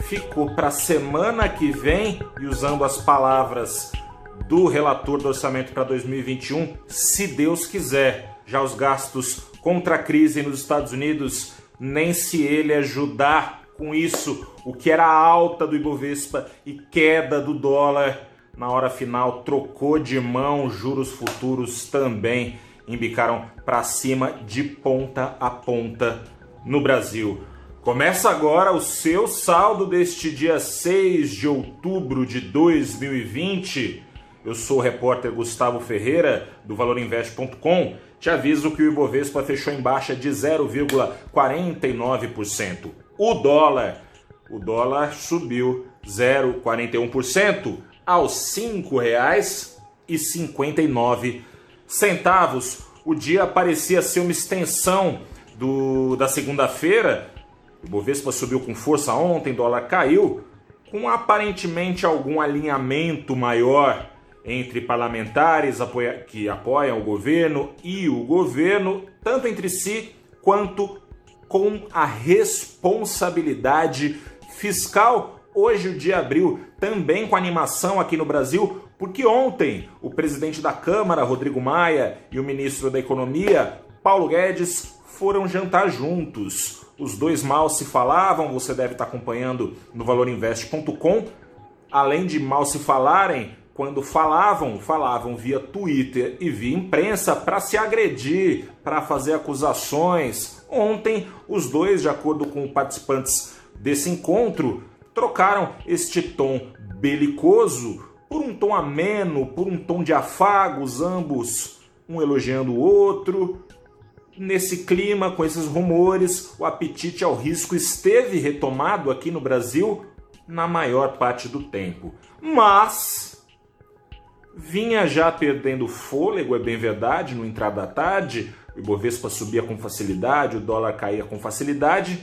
ficou para a semana que vem e usando as palavras do relator do orçamento para 2021, se Deus quiser. Já os gastos contra a crise nos Estados Unidos, nem se ele ajudar com isso, o que era alta do Ibovespa e queda do dólar, na hora final trocou de mão, juros futuros também embicaram para cima de ponta a ponta no Brasil. Começa agora o seu saldo deste dia 6 de outubro de 2020. Eu sou o repórter Gustavo Ferreira do valorinvest.com. Te aviso que o Ibovespa fechou em baixa de 0,49%. O dólar, o dólar subiu 0,41% aos R$ 5,59 centavos. O dia parecia ser uma extensão do, da segunda-feira. O Bovespa subiu com força ontem, dólar caiu, com aparentemente algum alinhamento maior entre parlamentares que apoiam o governo e o governo, tanto entre si quanto com a responsabilidade fiscal. Hoje, o dia abriu também com animação aqui no Brasil, porque ontem o presidente da Câmara, Rodrigo Maia, e o ministro da Economia, Paulo Guedes, foram jantar juntos. Os dois mal se falavam, você deve estar acompanhando no valorinvest.com. Além de mal se falarem, quando falavam, falavam via Twitter e via imprensa para se agredir, para fazer acusações. Ontem, os dois, de acordo com participantes desse encontro, trocaram este tom belicoso por um tom ameno, por um tom de afagos, ambos um elogiando o outro. Nesse clima, com esses rumores, o apetite ao risco esteve retomado aqui no Brasil na maior parte do tempo. Mas vinha já perdendo fôlego, é bem verdade, no entrar da tarde, o Ibovespa subia com facilidade, o dólar caía com facilidade.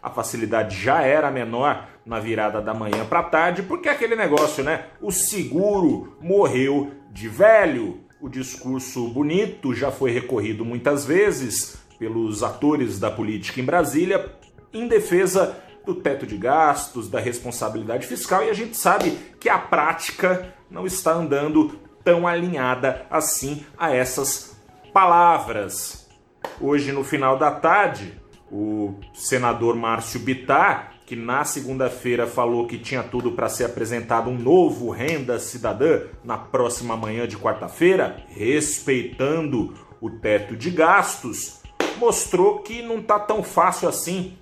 A facilidade já era menor na virada da manhã para tarde, porque aquele negócio, né? O seguro morreu de velho. O discurso bonito já foi recorrido muitas vezes pelos atores da política em Brasília em defesa do teto de gastos, da responsabilidade fiscal, e a gente sabe que a prática não está andando tão alinhada assim a essas palavras. Hoje, no final da tarde, o senador Márcio Bittar que na segunda-feira falou que tinha tudo para ser apresentado um novo Renda Cidadã na próxima manhã de quarta-feira, respeitando o teto de gastos, mostrou que não está tão fácil assim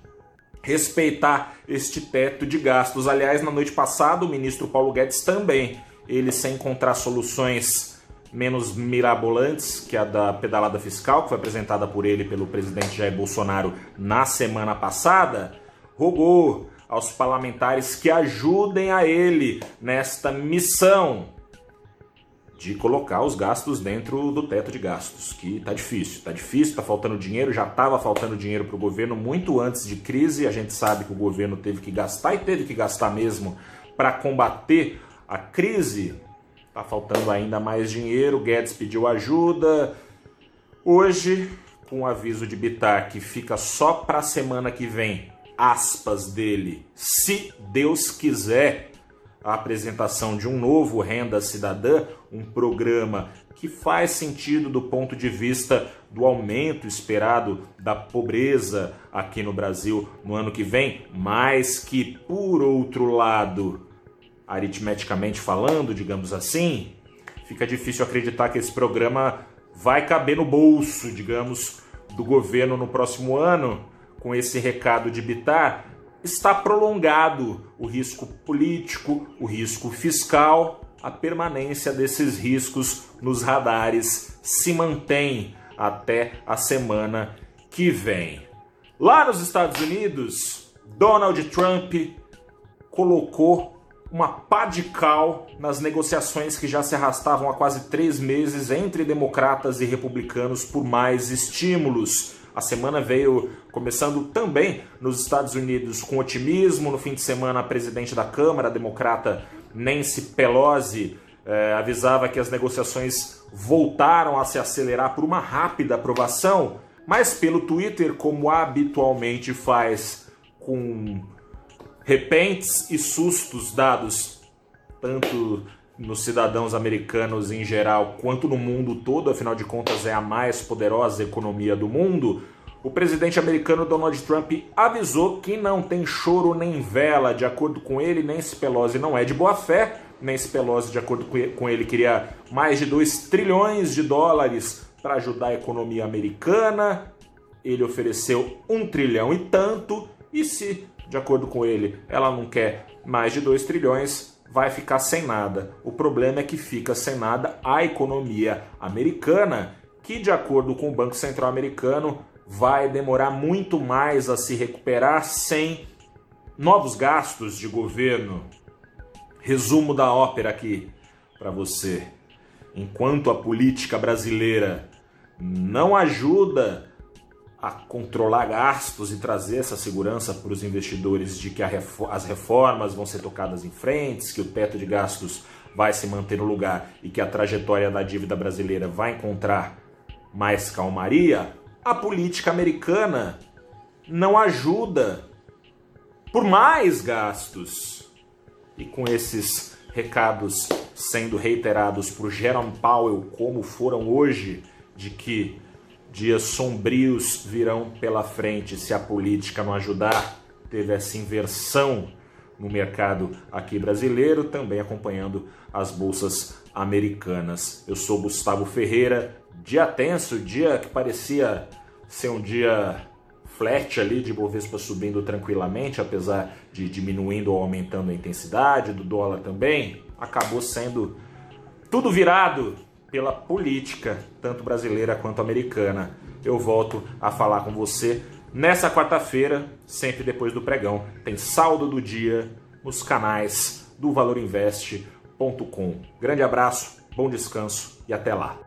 respeitar este teto de gastos. Aliás, na noite passada, o ministro Paulo Guedes também, ele sem encontrar soluções menos mirabolantes que a da pedalada fiscal, que foi apresentada por ele pelo presidente Jair Bolsonaro na semana passada, rogou aos parlamentares que ajudem a ele nesta missão de colocar os gastos dentro do teto de gastos, que tá difícil, tá difícil, tá faltando dinheiro, já estava faltando dinheiro para o governo muito antes de crise, a gente sabe que o governo teve que gastar e teve que gastar mesmo para combater a crise. Tá faltando ainda mais dinheiro, Guedes pediu ajuda. Hoje, com o aviso de Bitar que fica só para a semana que vem aspas dele, se Deus quiser, a apresentação de um novo Renda Cidadã, um programa que faz sentido do ponto de vista do aumento esperado da pobreza aqui no Brasil no ano que vem, mas que, por outro lado, aritmeticamente falando, digamos assim, fica difícil acreditar que esse programa vai caber no bolso, digamos, do governo no próximo ano com esse recado de Bitar, está prolongado o risco político, o risco fiscal, a permanência desses riscos nos radares se mantém até a semana que vem. Lá nos Estados Unidos, Donald Trump colocou uma pá de cal nas negociações que já se arrastavam há quase três meses entre democratas e republicanos por mais estímulos. A semana veio começando também nos Estados Unidos com otimismo. No fim de semana, a presidente da Câmara, a democrata Nancy Pelosi, eh, avisava que as negociações voltaram a se acelerar por uma rápida aprovação, mas pelo Twitter, como habitualmente faz com repentes e sustos dados tanto nos cidadãos americanos em geral quanto no mundo todo, afinal de contas é a mais poderosa economia do mundo, o presidente americano Donald Trump avisou que não tem choro nem vela. De acordo com ele, Nancy Pelosi não é de boa fé. Nancy Pelosi, de acordo com ele, queria mais de 2 trilhões de dólares para ajudar a economia americana. Ele ofereceu um trilhão e tanto. E se, de acordo com ele, ela não quer mais de 2 trilhões, vai ficar sem nada. O problema é que fica sem nada a economia americana, que, de acordo com o Banco Central Americano, vai demorar muito mais a se recuperar sem novos gastos de governo. Resumo da ópera aqui para você. Enquanto a política brasileira não ajuda a controlar gastos e trazer essa segurança para os investidores de que as reformas vão ser tocadas em frente, que o teto de gastos vai se manter no lugar e que a trajetória da dívida brasileira vai encontrar mais calmaria, a política americana não ajuda por mais gastos. E com esses recados sendo reiterados por Jerome Powell, como foram hoje, de que dias sombrios virão pela frente se a política não ajudar, teve essa inversão no mercado aqui brasileiro, também acompanhando as bolsas americanas. Eu sou Gustavo Ferreira, dia tenso, dia que parecia ser um dia flat ali de Bovespa subindo tranquilamente, apesar de diminuindo ou aumentando a intensidade do dólar também, acabou sendo tudo virado pela política, tanto brasileira quanto americana. Eu volto a falar com você nessa quarta-feira, sempre depois do pregão. Tem saldo do dia nos canais do valorinveste.com. Grande abraço, bom descanso e até lá.